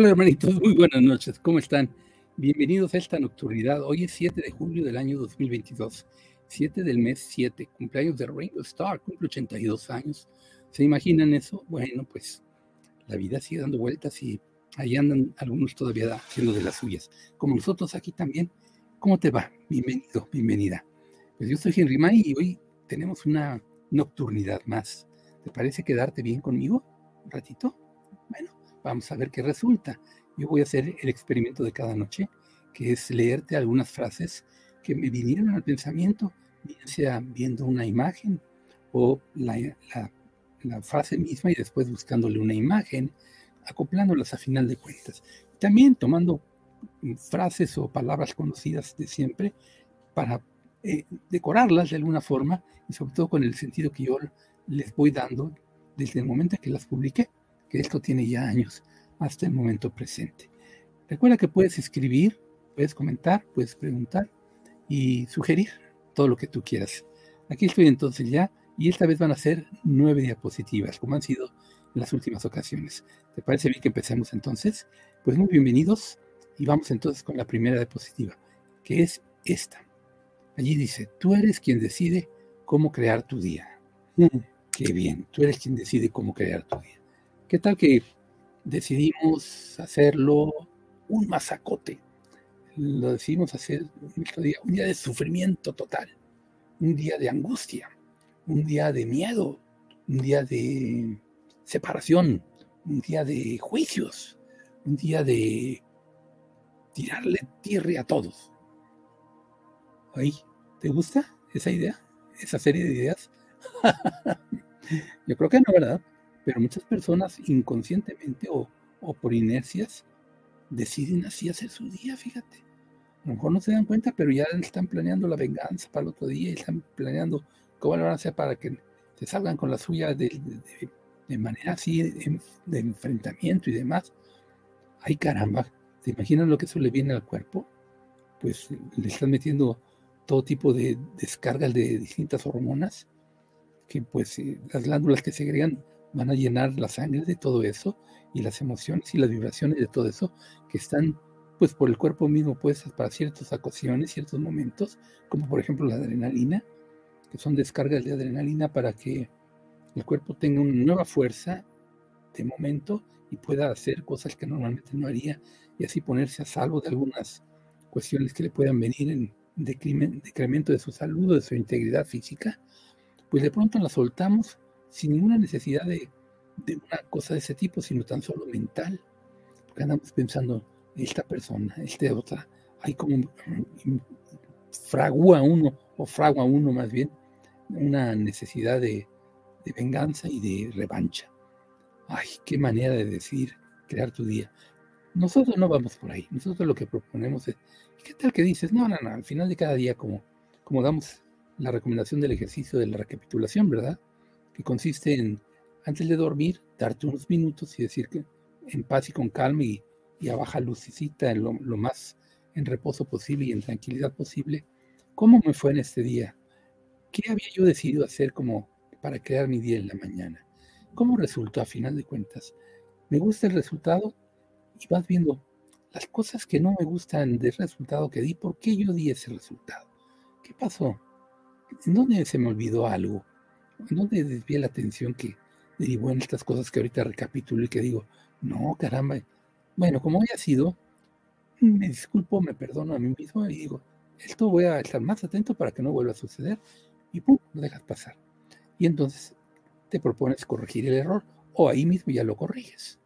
Hola hermanitos, muy buenas noches, ¿cómo están? Bienvenidos a esta nocturnidad. Hoy es 7 de julio del año 2022, 7 del mes 7, cumpleaños de Ringo Starr, cumple 82 años. ¿Se imaginan eso? Bueno, pues la vida sigue dando vueltas y ahí andan algunos todavía haciendo de las suyas, como nosotros aquí también. ¿Cómo te va? Bienvenido, bienvenida. Pues yo soy Henry May y hoy tenemos una nocturnidad más. ¿Te parece quedarte bien conmigo? ¿Un ratito? Bueno, vamos a ver qué resulta. Yo voy a hacer el experimento de cada noche, que es leerte algunas frases que me vinieron al pensamiento, bien sea viendo una imagen o la, frase misma y después buscándole una imagen, acoplándolas a final de cuentas. También tomando frases o palabras conocidas de siempre para eh, decorarlas de alguna forma y sobre todo con el sentido que yo les voy dando desde el momento en que las publiqué, que esto tiene ya años, hasta el momento presente. Recuerda que puedes escribir, puedes comentar, puedes preguntar y sugerir todo lo que tú quieras. Aquí estoy entonces ya y esta vez van a ser nueve diapositivas, como han sido en las últimas ocasiones. ¿Te parece bien que empecemos entonces? Pues muy bienvenidos y vamos entonces con la primera diapositiva, que es esta. Allí dice, tú eres quien decide cómo crear tu día. Mm, qué bien, tú eres quien decide cómo crear tu día. ¿Qué tal que decidimos hacerlo un masacote? Lo decidimos hacer un día, un día de sufrimiento total, un día de angustia, un día de miedo, un día de separación, un día de juicios, un día de tirarle tierra a todos. Ahí, ¿te gusta esa idea? ¿Esa serie de ideas? Yo creo que no, ¿verdad? Pero muchas personas inconscientemente o, o por inercias deciden así hacer su día, fíjate. A lo mejor no se dan cuenta, pero ya están planeando la venganza para el otro día y están planeando cómo lo van a hacer para que se salgan con la suya de, de manera así de, enfrentamiento y demás. Ay caramba, ¿se imaginan lo que eso le viene al cuerpo? Pues le están metiendo todo tipo de descargas de distintas hormonas, que pues eh, las glándulas que segregan van a llenar la sangre de todo eso y las emociones y las vibraciones de todo eso que están pues por el cuerpo mismo puestas para ciertas ocasiones, ciertos momentos, como por ejemplo la adrenalina, que son descargas de adrenalina para que el cuerpo tenga una nueva fuerza de momento y pueda hacer cosas que normalmente no haría y así ponerse a salvo de algunas cuestiones que le puedan venir en decremento de su salud o de su integridad física, pues de pronto la soltamos sin ninguna necesidad de, una cosa de ese tipo, sino tan solo mental, porque andamos pensando, esta persona, esta otra, hay como fragua uno, o fragua uno más bien, una necesidad de, de venganza y de revancha. Ay, qué manera de decir, crear tu día. Nosotros no vamos por ahí. Nosotros lo que proponemos es, ¿qué tal que dices? No, no, no, al final de cada día, como, como damos la recomendación del ejercicio de la recapitulación, ¿verdad? Consiste en, antes de dormir, darte unos minutos y decir que en paz y con calma y, a baja lucicita, en lo, lo más en reposo posible y en tranquilidad posible, ¿cómo me fue en este día? ¿Qué había yo decidido hacer como para crear mi día en la mañana. ¿Cómo resultó a final de cuentas? ¿Me gusta el resultado? Y vas viendo las cosas que no me gustan del resultado que di, ¿por qué yo di ese resultado? ¿Qué pasó? ¿En dónde se me olvidó algo? ¿En dónde desvié la atención que derivó en estas cosas que ahorita recapitulo y que digo, no, caramba, bueno, como haya sido, me disculpo, me perdono a mí mismo y digo, esto voy a estar más atento para que no vuelva a suceder y pum, lo dejas pasar y entonces te propones corregir el error o ahí mismo ya lo corriges.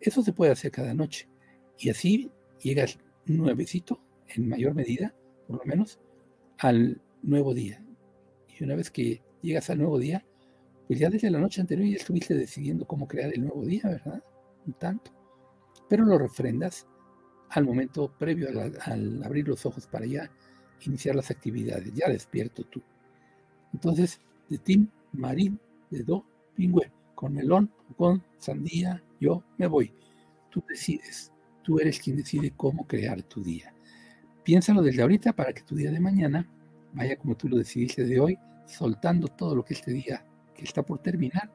Eso se puede hacer cada noche y así llegas nuevecito, en mayor medida, por lo menos, al nuevo día. Y una vez que llegas al nuevo día, pues ya desde la noche anterior ya estuviste decidiendo cómo crear el nuevo día, ¿verdad? Un tanto. Pero lo refrendas al momento previo al abrir los ojos para ya iniciar las actividades, ya despierto tú. Entonces, de Tim Marín, de Do Pingüe, con melón o con sandía, yo me voy. Tú decides, tú eres quien decide cómo crear tu día. Piénsalo desde ahorita para que tu día de mañana vaya como tú lo decidiste de hoy, soltando todo lo que este día que está por terminar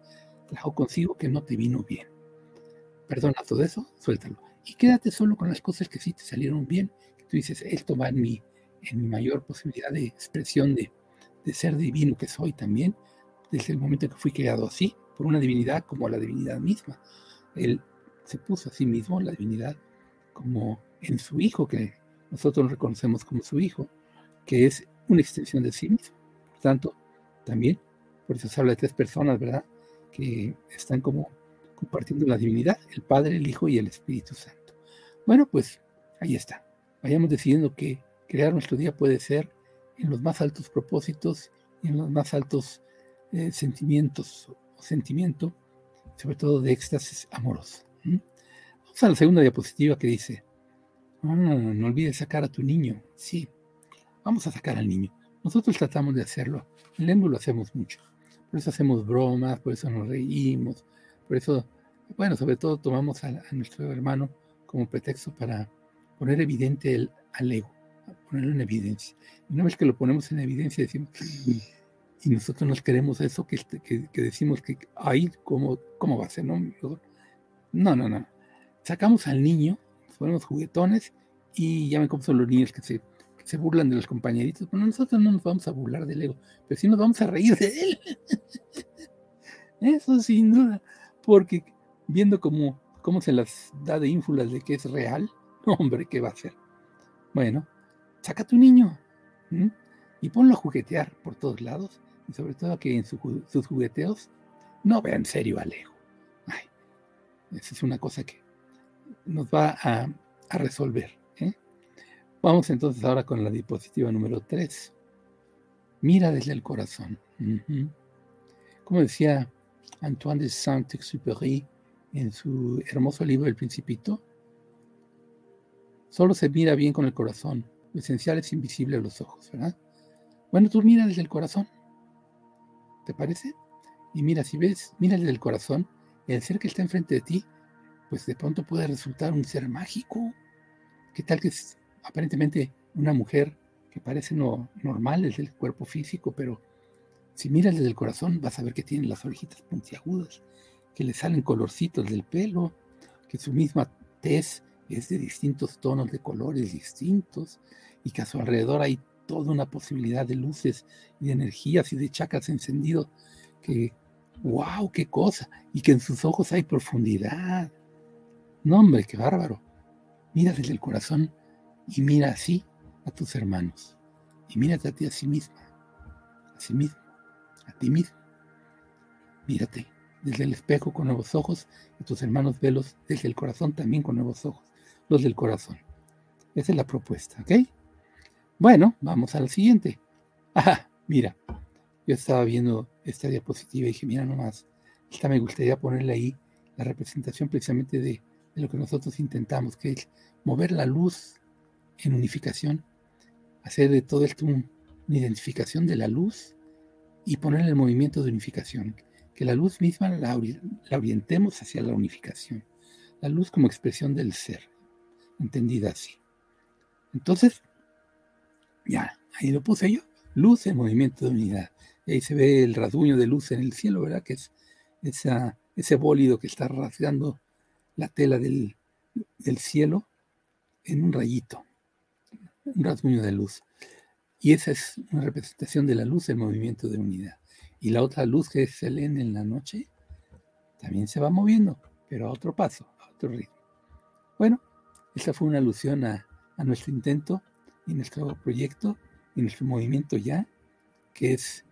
trajo consigo que no te vino bien. perdona todo eso, suéltalo. Y quédate solo con las cosas que sí te salieron bien. Tú dices, esto va en mi, en mi mayor posibilidad de expresión de, de ser divino que soy también, desde el momento que fui creado así, por una divinidad como la divinidad misma. Él se puso a sí mismo, la divinidad, como en su hijo, que nosotros reconocemos como su hijo, que es una extensión de sí mismo. Por tanto, también, por eso se habla de tres personas, ¿verdad? Que están como compartiendo la divinidad, el Padre, el Hijo y el Espíritu Santo. Bueno, pues ahí está. Vayamos decidiendo que crear nuestro día puede ser en los más altos propósitos y en los más altos eh, sentimientos o sentimiento, sobre todo de éxtasis amoroso. Vamos a la segunda diapositiva que dice, ah, no olvides sacar a tu niño. Sí, vamos a sacar al niño. Nosotros tratamos de hacerlo. En lengua lo hacemos mucho. Por eso hacemos bromas, por eso nos reímos, por eso, bueno, sobre todo tomamos a, nuestro hermano como pretexto para poner evidente el, al ego, ponerlo en evidencia. Una vez que lo ponemos en evidencia, decimos, y nosotros nos queremos eso que, que, decimos que ahí, ¿cómo, ¿cómo va a ser? No, no, no. no. Sacamos al niño, ponemos juguetones y ya ven cómo son los niños que se se burlan de los compañeritos. Bueno, nosotros no nos vamos a burlar del ego, pero sí nos vamos a reír de él. Eso sin duda, porque viendo cómo, cómo se las da de ínfulas de que es real, hombre, ¿qué va a hacer? Bueno, saca a tu niño y ponlo a juguetear por todos lados, y sobre todo que en sus jugueteos no vean serio al ego. Esa es una cosa que nos va a, a resolver. Vamos entonces ahora con la diapositiva número 3. Mira desde el corazón. Como decía Antoine de Saint-Exupéry en su hermoso libro El Principito, solo se mira bien con el corazón. Lo esencial es invisible a los ojos, ¿verdad? Bueno, tú mira desde el corazón. ¿Te parece? Y mira, si ves, mira desde el corazón, el ser que está enfrente de ti, pues de pronto puede resultar un ser mágico. ¿Qué tal que aparentemente una mujer que parece no, normal desde el cuerpo físico, pero si miras desde el corazón vas a ver que tiene las orejitas puntiagudas, que le salen colorcitos del pelo, que su misma tez es de distintos tonos de colores distintos y que a su alrededor hay toda una posibilidad de luces y de energías y de chakras encendidos que, wow, qué cosa, y que en sus ojos hay profundidad. No, hombre, qué bárbaro. Mira desde el corazón y mira así a tus hermanos. Y mírate a ti a sí misma, a sí mismo, a ti mismo. Mírate desde el espejo con nuevos ojos y tus hermanos velos desde el corazón también con nuevos ojos, los del corazón. Esa es la propuesta, ¿ok? Bueno, vamos a la siguiente. Ah, mira, yo estaba viendo esta diapositiva y dije, mira nomás, esta me gustaría ponerle ahí la representación precisamente de lo que nosotros intentamos, que es mover la luz en unificación, hacer de todo esto una identificación de la luz y poner el movimiento de unificación, que la luz misma la, orientemos hacia la unificación, la luz como expresión del ser, entendida así. Entonces, ya, ahí lo puse yo, luz en movimiento de unidad. Y ahí se ve el rasguño de luz en el cielo, ¿verdad? Que es ese bólido que está rasgando la tela del, del cielo en un rayito un rasguño de luz. Y esa es una representación de la luz del movimiento de unidad. Y la otra luz que se lee en la noche también se va moviendo, pero a otro paso, a otro ritmo. Bueno, esta fue una alusión a, a nuestro intento y nuestro proyecto y nuestro movimiento ya, que es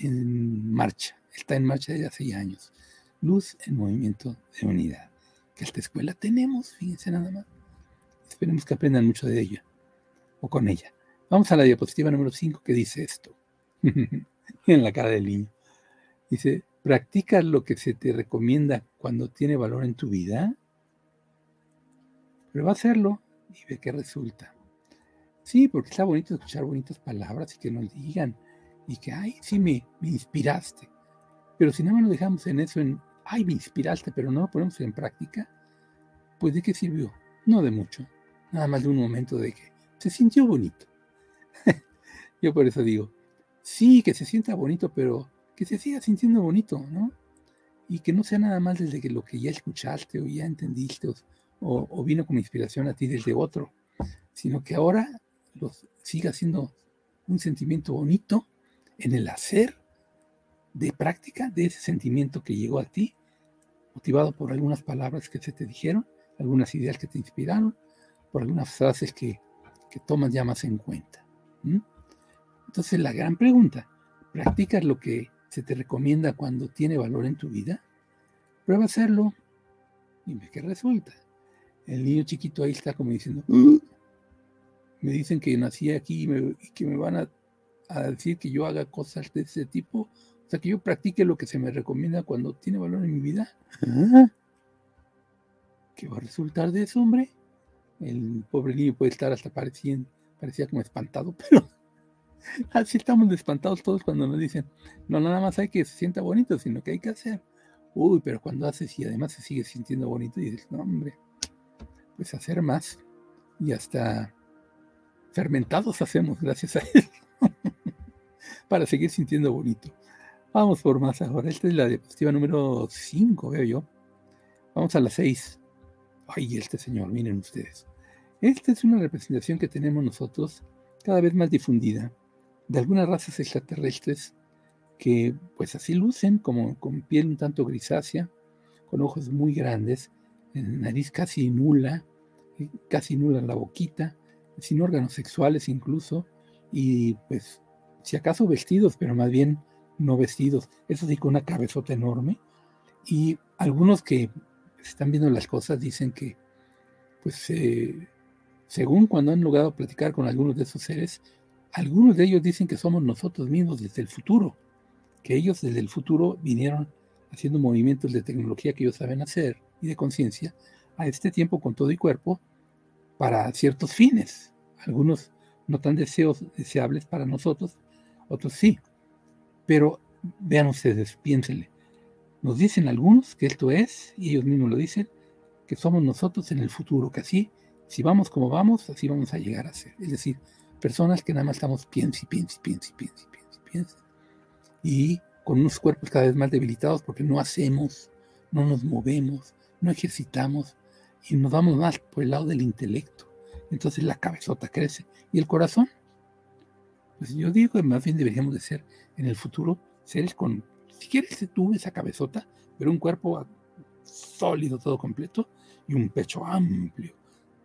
en marcha, está en marcha desde hace ya años. Luz en movimiento de unidad. Que esta escuela tenemos, fíjense nada más. Esperemos que aprendan mucho de ella o con ella. Vamos a la diapositiva número 5 que dice esto. en la cara del niño. Dice, ¿practicas lo que se te recomienda cuando tiene valor en tu vida? Pero va a hacerlo y ve qué resulta. Sí, porque está bonito escuchar bonitas palabras y que nos digan y que, ay, sí, me, me inspiraste. Pero si nada más lo dejamos en eso, en, ay, me inspiraste, pero no lo ponemos en práctica, pues ¿de qué sirvió? No de mucho. Nada más de un momento de que, se sintió bonito. Yo por eso digo, sí, que se sienta bonito, pero que se siga sintiendo bonito, ¿no? y que no sea nada más desde que lo que ya escuchaste o ya entendiste o, vino como inspiración a ti desde otro, sino que ahora siga siendo un sentimiento bonito en el hacer de práctica de ese sentimiento que llegó a ti, motivado por algunas palabras que se te dijeron, algunas ideas que te inspiraron, por algunas frases que, que tomas ya más en cuenta. Entonces la gran pregunta, ¿practicas lo que se te recomienda cuando tiene valor en tu vida? Prueba a hacerlo y ve qué resulta. El niño chiquito ahí está como diciendo, me dicen que nací aquí y, que me van a, decir que yo haga cosas de ese tipo, o sea, que yo practique lo que se me recomienda cuando tiene valor en mi vida. ¿Qué va a resultar de eso, hombre? El pobre niño puede estar hasta parecía, parecía como espantado, pero así estamos espantados todos cuando nos dicen, no nada más hay que se sienta bonito, sino que hay que hacer. Uy, pero cuando haces y además se sigue sintiendo bonito, y dices, no, hombre, pues hacer más. Y hasta fermentados hacemos gracias a él. Para seguir sintiendo bonito. Vamos por más ahora. Esta es la diapositiva número 5, veo yo. Vamos a la 6. Ay, este señor, miren ustedes. Esta es una representación que tenemos nosotros cada vez más difundida de algunas razas extraterrestres que pues así lucen, como con piel un tanto grisácea, con ojos muy grandes, nariz casi nula, eh, casi nula la boquita, sin órganos sexuales incluso, y pues si acaso vestidos, pero más bien no vestidos, eso sí con una cabezota enorme, y algunos que están viendo las cosas dicen que pues eh, según cuando han logrado platicar con algunos de esos seres, algunos de ellos dicen que somos nosotros mismos desde el futuro, que ellos desde el futuro vinieron haciendo movimientos de tecnología que ellos saben hacer y de conciencia a este tiempo con todo y cuerpo para ciertos fines. Algunos no tan deseos, deseables para nosotros, otros sí. Pero vean ustedes, piénsenle. Nos dicen algunos que esto es, y ellos mismos lo dicen, que somos nosotros en el futuro, que así, si vamos como vamos, así vamos a llegar a ser. Es decir, personas que nada más estamos y piensa y piensa y piensa y con unos cuerpos cada vez más debilitados porque no hacemos, no nos movemos, no ejercitamos y nos vamos más por el lado del intelecto. Entonces la cabezota crece. ¿Y el corazón? Pues yo digo que más bien deberíamos de ser en el futuro seres con, si quieres tú esa cabezota, pero un cuerpo sólido, todo completo, y un pecho amplio,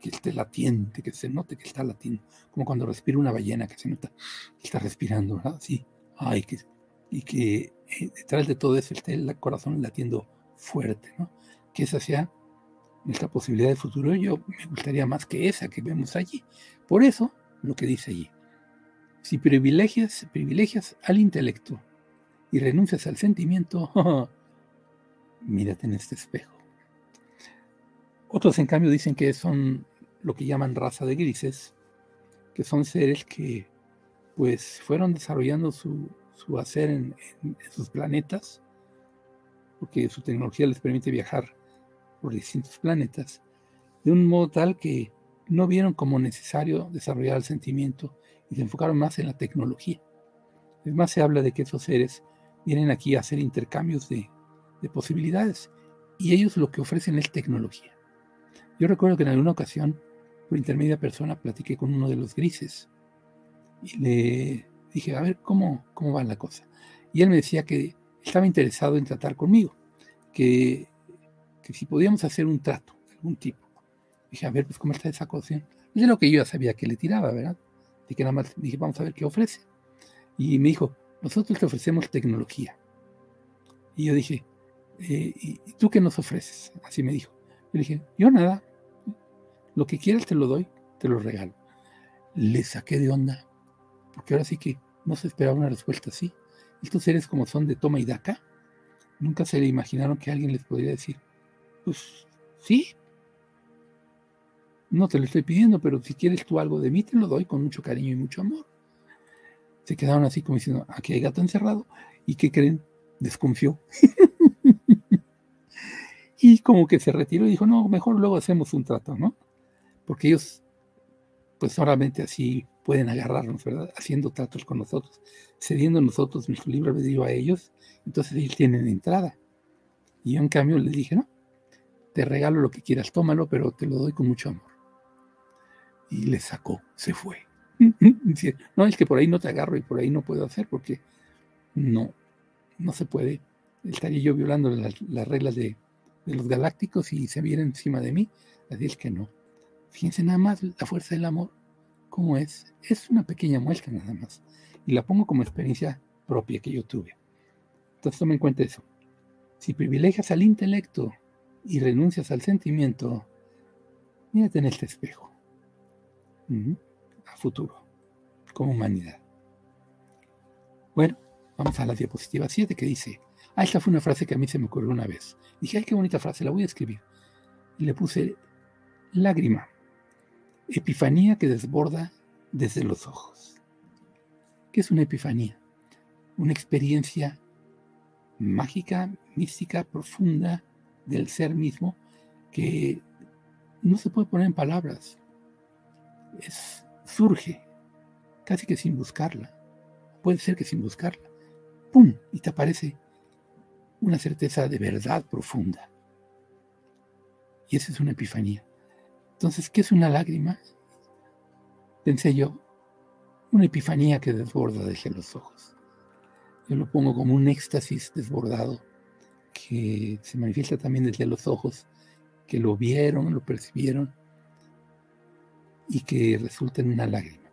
que esté latiente, que se note que está latiendo, como cuando respira una ballena, que se nota que está respirando, ¿verdad? Sí, ay, que y que eh, detrás de todo eso esté el corazón latiendo fuerte, ¿no? Que esa sea nuestra posibilidad de futuro. Yo me gustaría más que esa que vemos allí. Por eso, lo que dice allí, si privilegias, privilegias al intelecto y renuncias al sentimiento, mírate en este espejo. Otros, en cambio, dicen que son lo que llaman raza de grises, que son seres que pues fueron desarrollando su, su hacer en, sus planetas, porque su tecnología les permite viajar por distintos planetas, de un modo tal que no vieron como necesario desarrollar el sentimiento y se enfocaron más en la tecnología. Es más, se habla de que esos seres vienen aquí a hacer intercambios de, de posibilidades y ellos lo que ofrecen es tecnología. Yo recuerdo que en alguna ocasión, por intermedia persona, platiqué con uno de los grises y le dije, a ver, ¿cómo, cómo va la cosa? Y él me decía que estaba interesado en tratar conmigo, que, que si podíamos hacer un trato de algún tipo. Dije, a ver, pues, ¿cómo está esa cosa? Es lo que yo ya sabía que le tiraba, ¿verdad? Y que nada más dije, vamos a ver qué ofrece. Y me dijo, nosotros te ofrecemos tecnología. Y yo dije, eh, ¿y tú qué nos ofreces? Así me dijo. Yo dije, yo nada, lo que quieras te lo doy, te lo regalo. Le saqué de onda porque ahora sí que no se esperaba una respuesta así. Estos seres como son de toma y daca, nunca se le imaginaron que alguien les podría decir, pues sí, no te lo estoy pidiendo, pero si quieres tú algo de mí, te lo doy con mucho cariño y mucho amor. Se quedaron así como diciendo, aquí hay gato encerrado, y ¿qué creen? Desconfió. y como que se retiró y dijo, no, mejor luego hacemos un trato, ¿no? Porque ellos, pues solamente así pueden agarrarnos, ¿verdad? Haciendo tratos con nosotros, cediendo nosotros nuestro libre albedrío a ellos, entonces ellos tienen entrada. Y yo en cambio le dije, no, te regalo lo que quieras, tómalo, pero te lo doy con mucho amor. Y le sacó, se fue. no, es que por ahí no te agarro y por ahí no puedo hacer porque no, no se puede. Estaría yo violando las, reglas de, de, los galácticos y se viene encima de mí. Así es que no. Fíjense nada más la fuerza del amor, cómo es. Es una pequeña muestra nada más. Y la pongo como experiencia propia que yo tuve. Entonces tomen en cuenta eso. Si privilegias al intelecto y renuncias al sentimiento, mírate en este espejo. A futuro, como humanidad. Bueno, vamos a la diapositiva 7 que dice, ah, esta fue una frase que a mí se me ocurrió una vez. Dije, ay, qué bonita frase, la voy a escribir. Y le puse lágrima, epifanía que desborda desde los ojos. ¿Qué es una epifanía? Una experiencia mágica, mística, profunda del ser mismo que no se puede poner en palabras. Es, surge casi que sin buscarla. Puede ser que sin buscarla. ¡Pum! Y te aparece una certeza de verdad profunda. Y esa es una epifanía. Entonces, ¿qué es una lágrima? Pensé yo, una epifanía que desborda desde los ojos. Yo lo pongo como un éxtasis desbordado que se manifiesta también desde los ojos, que lo vieron, lo percibieron y que resulta en una lágrima.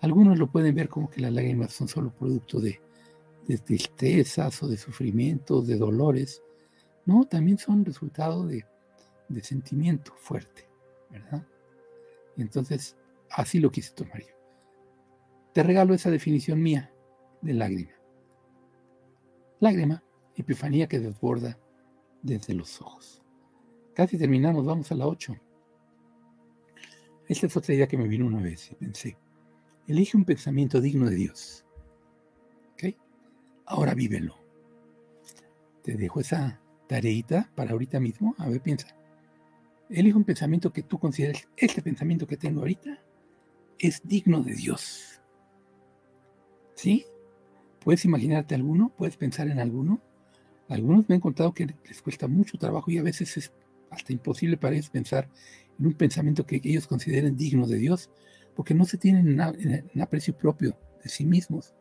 Algunos lo pueden ver como que las lágrimas son solo producto de, tristezas o de sufrimientos, de dolores. No, también son resultado de, de sentimiento fuerte, ¿verdad? Y entonces, así lo quise tomar yo. Te regalo esa definición mía de lágrima. Lágrima, epifanía que desborda desde los ojos. Casi terminamos, vamos a la 8. Esta es otra idea que me vino una vez y pensé, elige un pensamiento digno de Dios. ¿Ok? Ahora vívelo. Te dejo esa tareita para ahorita mismo. A ver, piensa. Elige un pensamiento que tú consideres, este pensamiento que tengo ahorita es digno de Dios. ¿Sí? ¿Puedes imaginarte alguno? ¿Puedes pensar en alguno? Algunos me han contado que les cuesta mucho trabajo y a veces es hasta imposible para ellos pensar en un pensamiento que ellos consideren digno de Dios, porque no se tienen en aprecio propio de sí mismos.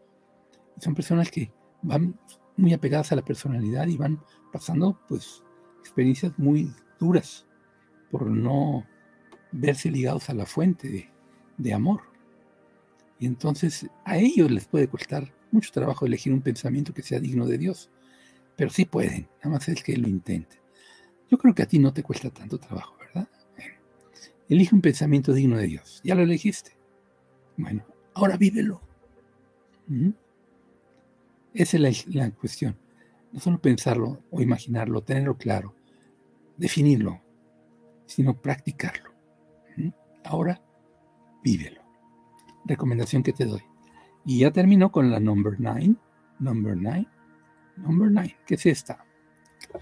Son personas que van muy apegadas a la personalidad y van pasando pues experiencias muy duras por no verse ligados a la fuente de, amor. Y entonces a ellos les puede costar mucho trabajo elegir un pensamiento que sea digno de Dios, pero sí pueden, nada más es que lo intenten. Yo creo que a ti no te cuesta tanto trabajo, ¿verdad? elige un pensamiento digno de Dios. Ya lo elegiste. Bueno, ahora vívelo. Esa es la, cuestión. No solo pensarlo o imaginarlo, tenerlo claro, definirlo, sino practicarlo. Ahora, vívelo. Recomendación que te doy. Y ya terminó con la number 9. Number 9. Number 9. ¿Qué es esta?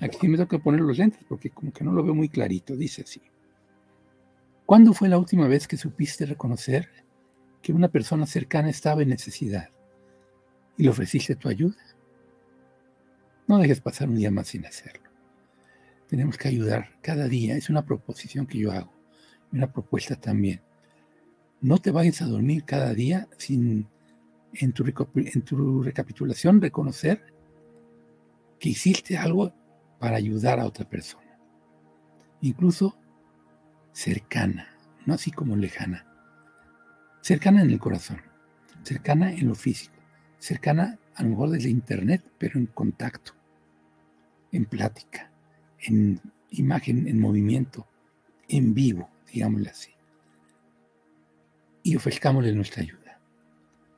Aquí me que poner los lentes porque como que no lo veo muy clarito. Dice así. ¿Cuándo fue la última vez que supiste reconocer que una persona cercana estaba en necesidad y le ofreciste tu ayuda? No dejes pasar un día más sin hacerlo. Tenemos que ayudar cada día. Es una proposición que yo hago. Una propuesta también. No te vayas a dormir cada día sin en tu, recapitulación reconocer que hiciste algo para ayudar a otra persona. Incluso cercana, no así como lejana. Cercana en el corazón, cercana en lo físico, cercana a lo mejor desde internet, pero en contacto, en plática, en imagen, en movimiento, en vivo, digámosle así. Y ofrezcámosle nuestra ayuda.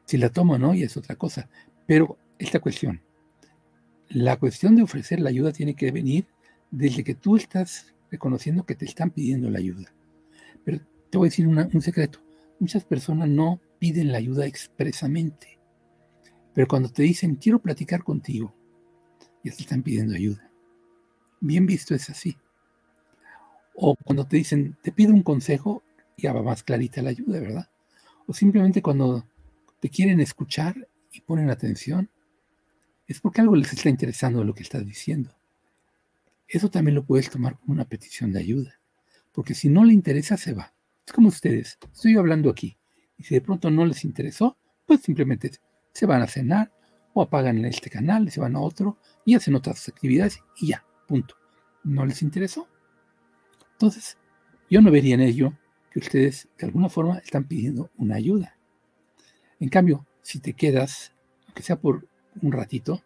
Si la tomo o no, y es otra cosa. Pero esta cuestión, la cuestión de ofrecer la ayuda tiene que venir desde que tú estás reconociendo que te están pidiendo la ayuda. Pero te voy a decir un secreto. Muchas personas no piden la ayuda expresamente. Pero cuando te dicen, quiero platicar contigo, ya te están pidiendo ayuda. Bien visto es así. O cuando te dicen, te pido un consejo, ya va más clarita la ayuda, ¿verdad? O simplemente cuando te quieren escuchar y ponen atención, es porque algo les está interesando lo que estás diciendo. eso también lo puedes tomar como una petición de ayuda, porque si no le interesa, se va. Es como ustedes, estoy hablando aquí, y si de pronto no les interesó, pues simplemente se van a cenar o apagan este canal, se van a otro y hacen otras actividades y ya, punto. No les interesó. Entonces, yo no vería en ello que ustedes de alguna forma están pidiendo una ayuda. En cambio, si te quedas, aunque sea por un ratito,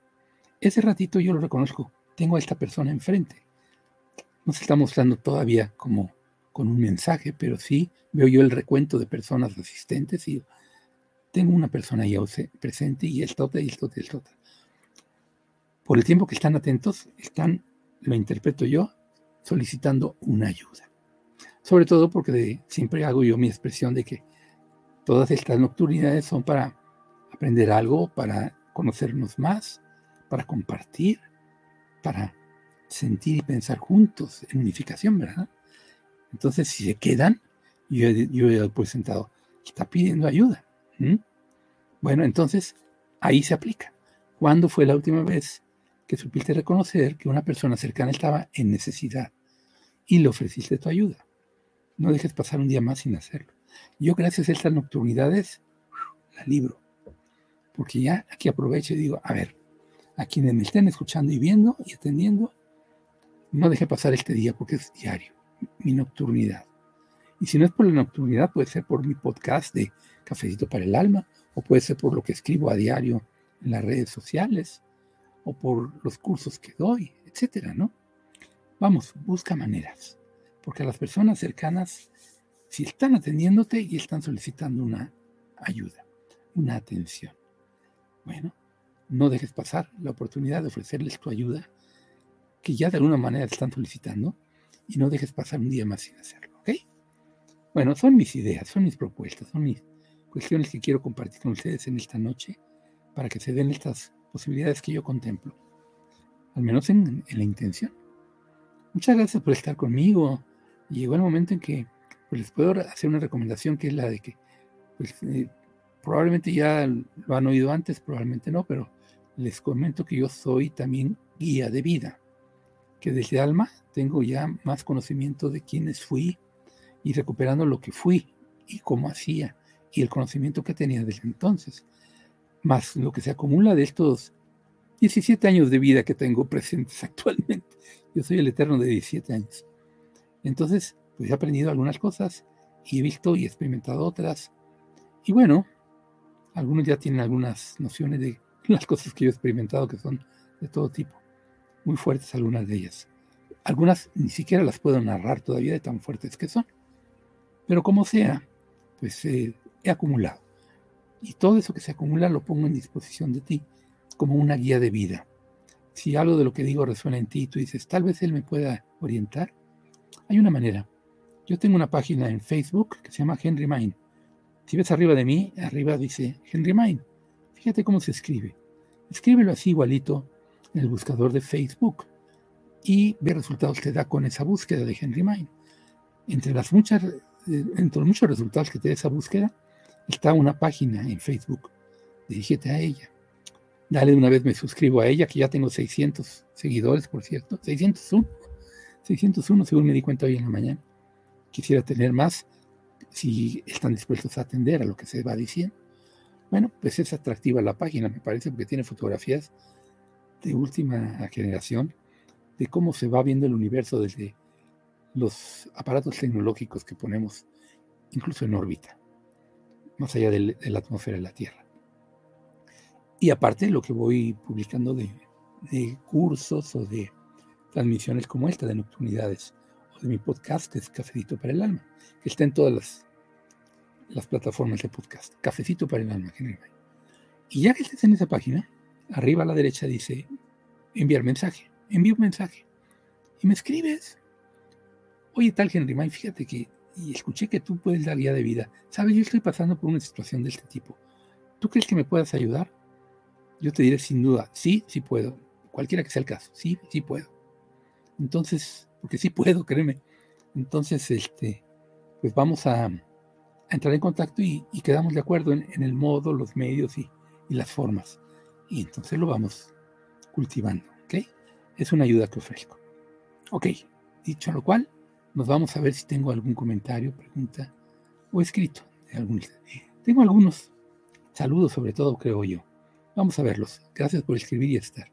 ese ratito yo lo reconozco, tengo a esta persona enfrente. No se está mostrando todavía como con un mensaje, pero sí veo yo el recuento de personas asistentes y tengo una persona ahí presente y esto, otra y esto, otra y esto. otra. Por el tiempo que están atentos, están, lo interpreto yo, solicitando una ayuda. Sobre todo porque siempre hago yo mi expresión de que todas estas nocturnidades son para aprender algo, para conocernos más, para compartir, para sentir y pensar juntos en unificación, ¿verdad? Entonces, si se quedan, yo, yo he pues sentado, está pidiendo ayuda. Bueno, entonces ahí se aplica. ¿Cuándo fue la última vez que supiste reconocer que una persona cercana estaba en necesidad y le ofreciste tu ayuda? No dejes pasar un día más sin hacerlo. Yo gracias a estas nocturnidades la libro. Porque ya aquí aprovecho y digo, a ver, a quienes me estén escuchando y viendo y atendiendo, no deje pasar este día porque es diario, mi nocturnidad. Y si no es por la nocturnidad, puede ser por mi podcast de Cafecito para el Alma, o puede ser por lo que escribo a diario en las redes sociales, o por los cursos que doy, etcétera, ¿no? Vamos, busca maneras, porque las personas cercanas, si están atendiéndote y están solicitando una ayuda, una atención, bueno, no dejes pasar la oportunidad de ofrecerles tu ayuda, que ya de alguna manera te están solicitando, y no dejes pasar un día más sin hacerlo, ¿ok? Bueno, son mis ideas, son mis propuestas, son mis cuestiones que quiero compartir con ustedes en esta noche para que se den estas posibilidades que yo contemplo, al menos en, la intención. Muchas gracias por estar conmigo. Llegó el momento en que pues, les puedo hacer una recomendación que es la de que pues, eh, probablemente ya lo han oído antes, probablemente no, pero les comento que yo soy también guía de vida, que desde alma tengo ya más conocimiento de quiénes fui, y recuperando lo que fui y cómo hacía y el conocimiento que tenía desde entonces, más lo que se acumula de estos 17 años de vida que tengo presentes actualmente. Yo soy el eterno de 17 años. Entonces, pues he aprendido algunas cosas y he visto y experimentado otras. Y bueno, algunos ya tienen algunas nociones de las cosas que yo he experimentado que son de todo tipo. Muy fuertes algunas de ellas. Algunas ni siquiera las puedo narrar todavía de tan fuertes que son. Pero como sea, pues eh, he acumulado. Y todo eso que se acumula lo pongo en disposición de ti como una guía de vida. Si algo de lo que digo resuena en ti y tú dices, tal vez él me pueda orientar, hay una manera. Yo tengo una página en Facebook que se llama Henry Mind. Si ves arriba de mí, arriba dice Henry Mind. Fíjate cómo se escribe. Escríbelo así igualito en el buscador de Facebook y ve resultados que da con esa búsqueda de Henry Mind. Entre las muchas entre los muchos resultados que te da esa búsqueda, está una página en Facebook. Dirígete a ella. Dale una vez me suscribo a ella, que ya tengo 600 seguidores, por cierto. 601. 601, según me di cuenta hoy en la mañana. Quisiera tener más si están dispuestos a atender a lo que se va diciendo. Bueno, pues es atractiva la página, me parece, porque tiene fotografías de última generación de cómo se va viendo el universo desde los aparatos tecnológicos que ponemos incluso en órbita, más allá de la atmósfera de la Tierra. Y aparte lo que voy publicando de, cursos o de transmisiones como esta de nocturnidades o de mi podcast que es Cafecito para el Alma, que está en todas las, las plataformas de podcast. Cafecito para el Alma, generalmente. Y ya que estés en esa página, arriba a la derecha dice enviar mensaje. Envío un mensaje. Y me escribes Oye, tal Henry May, fíjate que y escuché que tú puedes dar guía de vida. Sabes, yo estoy pasando por una situación de este tipo. ¿Tú crees que me puedas ayudar? Yo te diré sin duda, sí, sí puedo. Cualquiera que sea el caso, sí, sí puedo. Entonces, porque sí puedo, créeme. Entonces, este, pues vamos a, entrar en contacto y, quedamos de acuerdo en, el modo, los medios y, y, las formas. Y entonces lo vamos cultivando, ¿ok? Es una ayuda que ofrezco. Ok, dicho lo cual, nos vamos a ver si tengo algún comentario, pregunta o escrito. De Tengo algunos saludos sobre todo, creo yo. Vamos a verlos. Gracias por escribir y estar.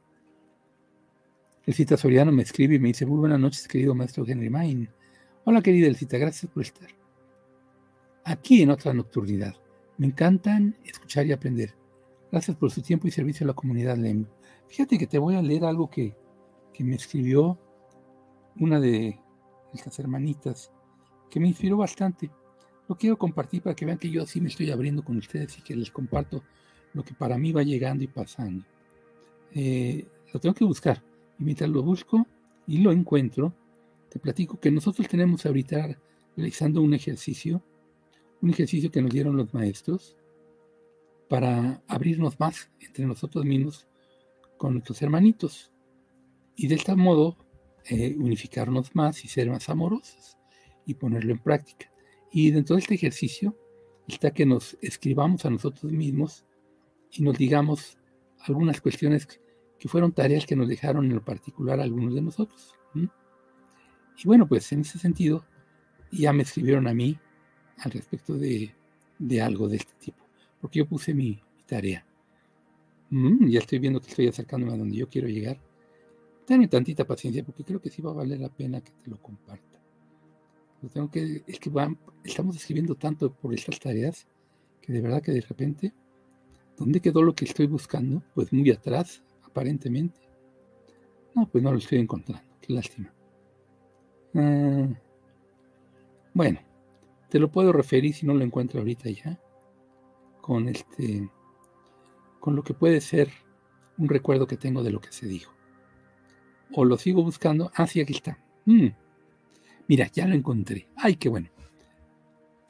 El cita Soriano me escribe y me dice, muy buenas noches, querido maestro Henry Main. Hola, querida Elcita, gracias por estar. Aquí en otra nocturnidad. Me encantan escuchar y aprender. Gracias por su tiempo y servicio a la comunidad LEM. Fíjate que te voy a leer algo que, que me escribió una de estas hermanitas, que me inspiró bastante. Lo quiero compartir para que vean que yo sí me estoy abriendo con ustedes y que les comparto lo que para mí va llegando y pasando. Eh, lo tengo que buscar. Y mientras lo busco y lo encuentro, te platico que nosotros tenemos ahorita realizando un ejercicio, un ejercicio que nos dieron los maestros para abrirnos más entre nosotros mismos con nuestros hermanitos. Y de este modo eh, unificarnos más y ser más amorosos y ponerlo en práctica. Y dentro de este ejercicio está que nos escribamos a nosotros mismos y nos digamos algunas cuestiones que fueron tareas que nos dejaron en lo particular algunos de nosotros. Y bueno, pues en ese sentido, ya me escribieron a mí al respecto de, algo de este tipo, porque yo puse mi, tarea. Ya estoy viendo que estoy acercándome a donde yo quiero llegar. Dame tantita paciencia, porque creo que sí va a valer la pena que te lo comparta. Lo tengo que, es que estamos escribiendo tanto por estas tareas que de verdad que de repente ¿Dónde quedó lo que estoy buscando? Pues muy atrás, aparentemente. No, pues no lo estoy encontrando. Qué lástima. Ah, bueno, te lo puedo referir si no lo encuentro ahorita ya. Con este. Con lo que puede ser un recuerdo que tengo de lo que se dijo. O lo sigo buscando. Ah, sí, aquí está. Mm. Mira, ya lo encontré. Ay, qué bueno.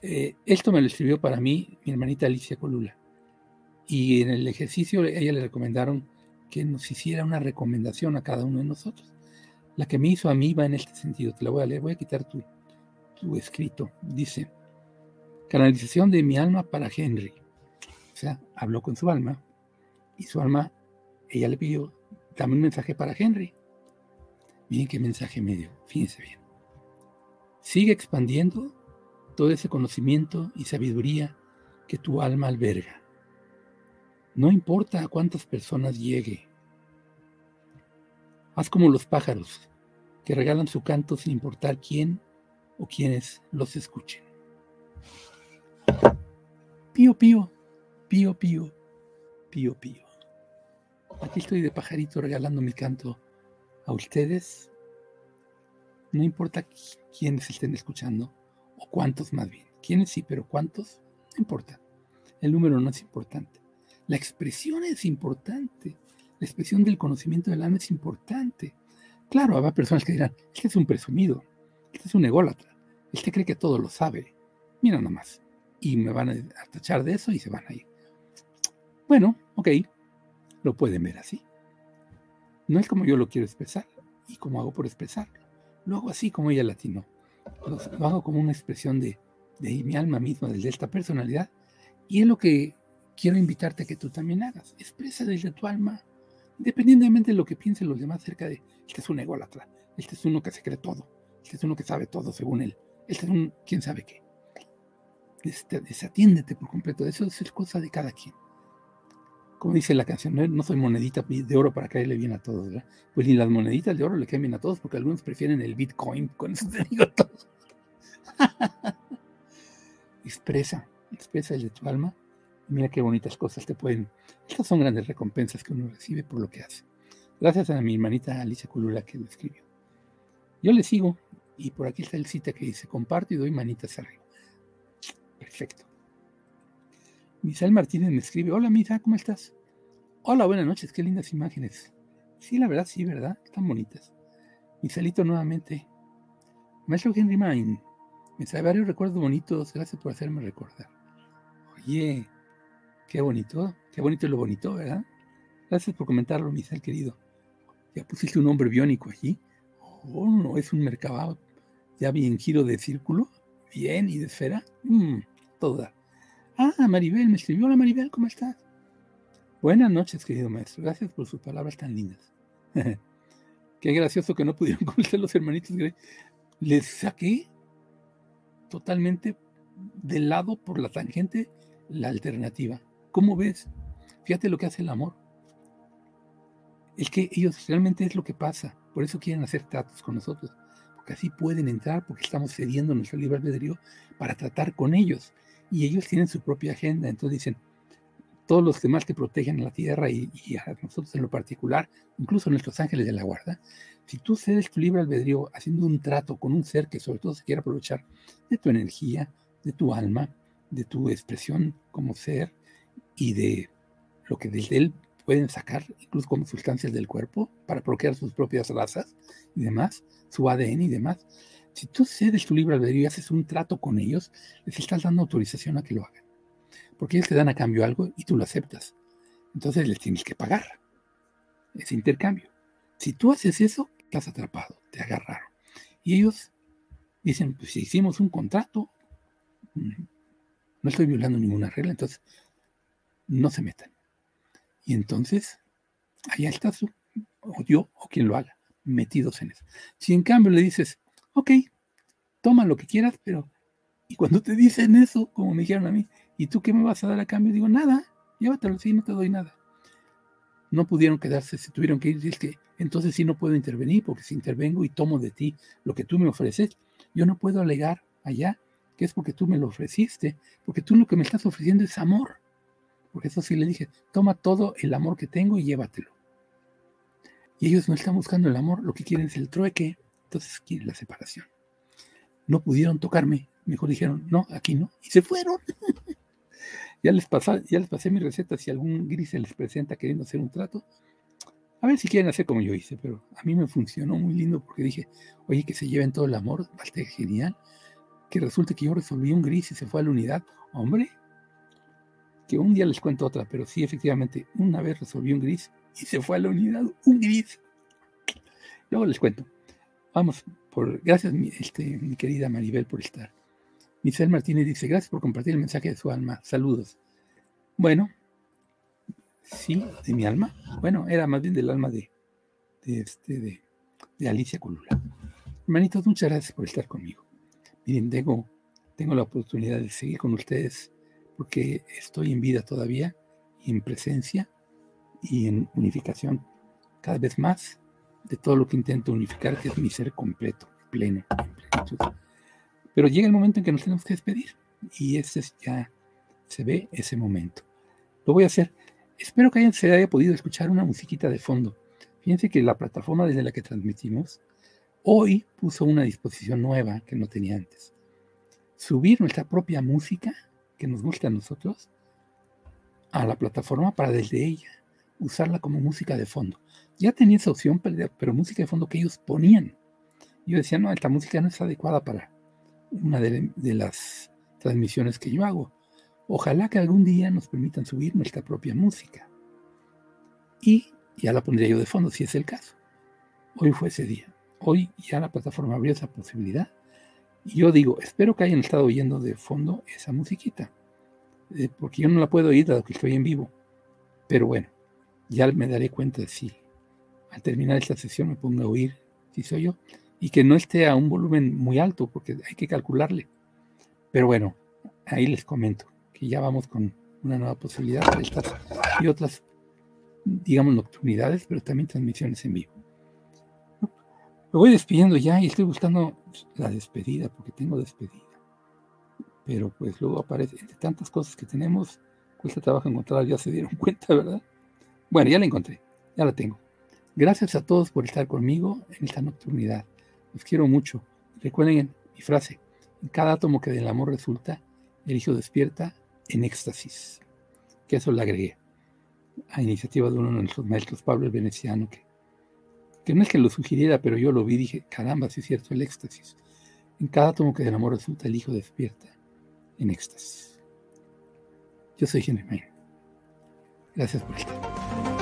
Eh, esto me lo escribió para mí mi hermanita Alicia Colula. Y en el ejercicio ella le recomendaron que nos hiciera una recomendación a cada uno de nosotros. La que me hizo a mí va en este sentido. Te la voy a leer. Voy a quitar tu, tu escrito. Dice, canalización de mi alma para Henry. O sea, habló con su alma y su alma, ella le pidió, dame un mensaje para Henry. Miren qué mensaje me dio. Fíjense bien. Sigue expandiendo todo ese conocimiento y sabiduría que tu alma alberga. No importa a cuántas personas llegue. Haz como los pájaros, que regalan su canto sin importar quién o quiénes los escuchen. Pío, pío, pío, pío, pío, pío. Aquí estoy de pajarito regalando mi canto a ustedes. No importa quiénes estén escuchando, o cuántos más bien. Quiénes sí, pero cuántos, no importa. El número no es importante. La expresión es importante. La expresión del conocimiento del alma es importante. Claro, habrá personas que dirán, este es un presumido, este es un ególatra, este cree que todo lo sabe. Mira nomás. Y me van a tachar de eso y se van a ir. Bueno, ok, lo pueden ver así. No es como yo lo quiero expresar y como hago por expresarlo. Lo hago así como ella latino. Lo, lo hago como una expresión de, de mi alma misma, de esta personalidad. Y es lo que quiero invitarte a que tú también hagas. Expresa desde tu alma, independientemente de lo que piensen los demás acerca de, este es un ególatra, este es uno que se cree todo, este es uno que sabe todo según él, este es un quién sabe qué. Este, desatiéndete por completo, eso es cosa de cada quien. Como dice la canción, no, soy monedita de oro para caerle bien a todos, ¿verdad? Pues ni las moneditas de oro le caen bien a todos, porque algunos prefieren el Bitcoin, con eso te digo todo. expresa, expresa el de tu alma Mira qué bonitas cosas te pueden. Estas son grandes recompensas que uno recibe por lo que hace. Gracias a mi hermanita Alicia Culula que lo escribió. Yo le sigo y por aquí está el cita que dice: comparto y doy manitas arriba. Perfecto. Misael Martínez me escribe: Hola, Misa, ¿cómo estás? Hola, buenas noches, qué lindas imágenes. Sí, la verdad, sí, ¿verdad? Están bonitas. Misalito nuevamente. Maestro Henry Main, me varios recuerdos bonitos. Gracias por hacerme recordar. Oye, Qué bonito, qué bonito es lo bonito, ¿verdad? Gracias por comentarlo, Misael querido. Ya pusiste un hombre biónico allí. Oh, no, es un mercado ya bien giro de círculo, bien y de esfera. Mm, toda. Ah, Maribel, me escribió. Hola Maribel, ¿cómo estás? Buenas noches, querido maestro. Gracias por sus palabras tan lindas. qué gracioso que no pudieron conocer los hermanitos. Les saqué totalmente del lado por la tangente la alternativa. ¿Cómo ves? Fíjate lo que hace el amor. Es que ellos realmente es lo que pasa. Por eso quieren hacer tratos con nosotros. Porque así pueden entrar, porque estamos cediendo nuestro libre albedrío para tratar con ellos. Y ellos tienen su propia agenda. Entonces dicen, todos los demás que protegen a la tierra y, a nosotros en lo particular, incluso nuestros ángeles de la guarda, si tú cedes tu libre albedrío haciendo un trato con un ser que sobre todo se quiere aprovechar de tu energía, de tu alma, de tu expresión como ser y de lo que desde él pueden sacar, incluso como sustancias del cuerpo, para procrear sus propias razas y demás, su ADN y demás. Si tú cedes tu libre albedrío y haces un trato con ellos, les estás dando autorización a que lo hagan porque ellos te dan a cambio algo y tú lo aceptas. Entonces les tienes que pagar ese intercambio. Si tú haces eso, estás atrapado, te agarraron. Y ellos dicen, pues si hicimos un contrato, mm, no estoy violando ninguna regla, entonces no se metan. Y entonces, allá está su, o yo, o quien lo haga, metidos en eso. Si en cambio le dices, ok, toma lo que quieras, pero, y cuando te dicen eso, como me dijeron a mí, ¿Y tú qué me vas a dar a cambio? Digo, nada, llévatelo, sí, no te doy nada. No pudieron quedarse, se tuvieron que ir. Es que entonces sí no puedo intervenir, porque si intervengo y tomo de ti lo que tú me ofreces, yo no puedo alegar allá que es porque tú me lo ofreciste, porque tú lo que me estás ofreciendo es amor. Porque eso sí le dije, toma todo el amor que tengo y llévatelo. Y ellos no están buscando el amor, lo que quieren es el trueque, entonces quieren la separación. No pudieron tocarme, mejor dijeron, no, aquí no, y se fueron. Ya les, pasé, ya les pasé mi receta si algún gris se les presenta queriendo hacer un trato. A ver si quieren hacer como yo hice, pero a mí me funcionó muy lindo porque dije, oye, que se lleven todo el amor, bastante genial. Que resulte que yo resolví un gris y se fue a la unidad. Hombre, que un día les cuento otra, pero sí, efectivamente, una vez resolví un gris y se fue a la unidad un gris. Luego les cuento. Vamos, por, gracias mi, este, mi querida Maribel por estar. Michelle Martínez dice, gracias por compartir el mensaje de su alma. Saludos. Bueno, sí, de mi alma. Bueno, era más bien del alma de, este, de, Alicia Colula. Hermanitos, muchas gracias por estar conmigo. Miren, tengo, tengo la oportunidad de seguir con ustedes porque estoy en vida todavía y en presencia y en unificación cada vez más de todo lo que intento unificar, que es mi ser completo, pleno, en pero llega el momento en que nos tenemos que despedir y ese ya se ve ese momento. Lo voy a hacer. Espero que hayan, se haya podido escuchar una musiquita de fondo. Fíjense que la plataforma desde la que transmitimos hoy puso una disposición nueva que no tenía antes. Subir nuestra propia música que nos gusta a nosotros a la plataforma para desde ella usarla como música de fondo. Ya tenía esa opción, pero música de fondo que ellos ponían. Yo decía, no, esta música no es adecuada para, una de, las transmisiones que yo hago. Ojalá que algún día nos permitan subir nuestra propia música. Y ya la pondría yo de fondo si es el caso. Hoy fue ese día. Hoy ya la plataforma abrió esa posibilidad. Y yo digo, espero que hayan estado oyendo de fondo esa musiquita. Eh, porque yo no la puedo oír dado que estoy en vivo. Pero bueno, ya me daré cuenta de si al terminar esta sesión me pongo a oír si soy yo y que no esté a un volumen muy alto, porque hay que calcularle. Pero bueno, ahí les comento que ya vamos con una nueva posibilidad estas y otras, digamos, nocturnidades, pero también transmisiones en vivo. Me voy despidiendo ya y estoy buscando la despedida, porque tengo despedida. Pero pues luego aparece, entre tantas cosas que tenemos, cuesta trabajo encontrar, ya se dieron cuenta, ¿verdad? Bueno, ya la encontré, ya la tengo. Gracias a todos por estar conmigo en esta nocturnidad. Los quiero mucho. Recuerden mi frase. En cada átomo que del amor resulta, el hijo despierta en éxtasis. Que eso le agregué. A iniciativa de uno de nuestros maestros, Pablo el Veneciano, que, no es que lo sugiriera, pero yo lo vi y dije, caramba, sí es cierto, el éxtasis. En cada átomo que del amor resulta, el hijo despierta en éxtasis. Yo soy Henry Mayer. Gracias por el.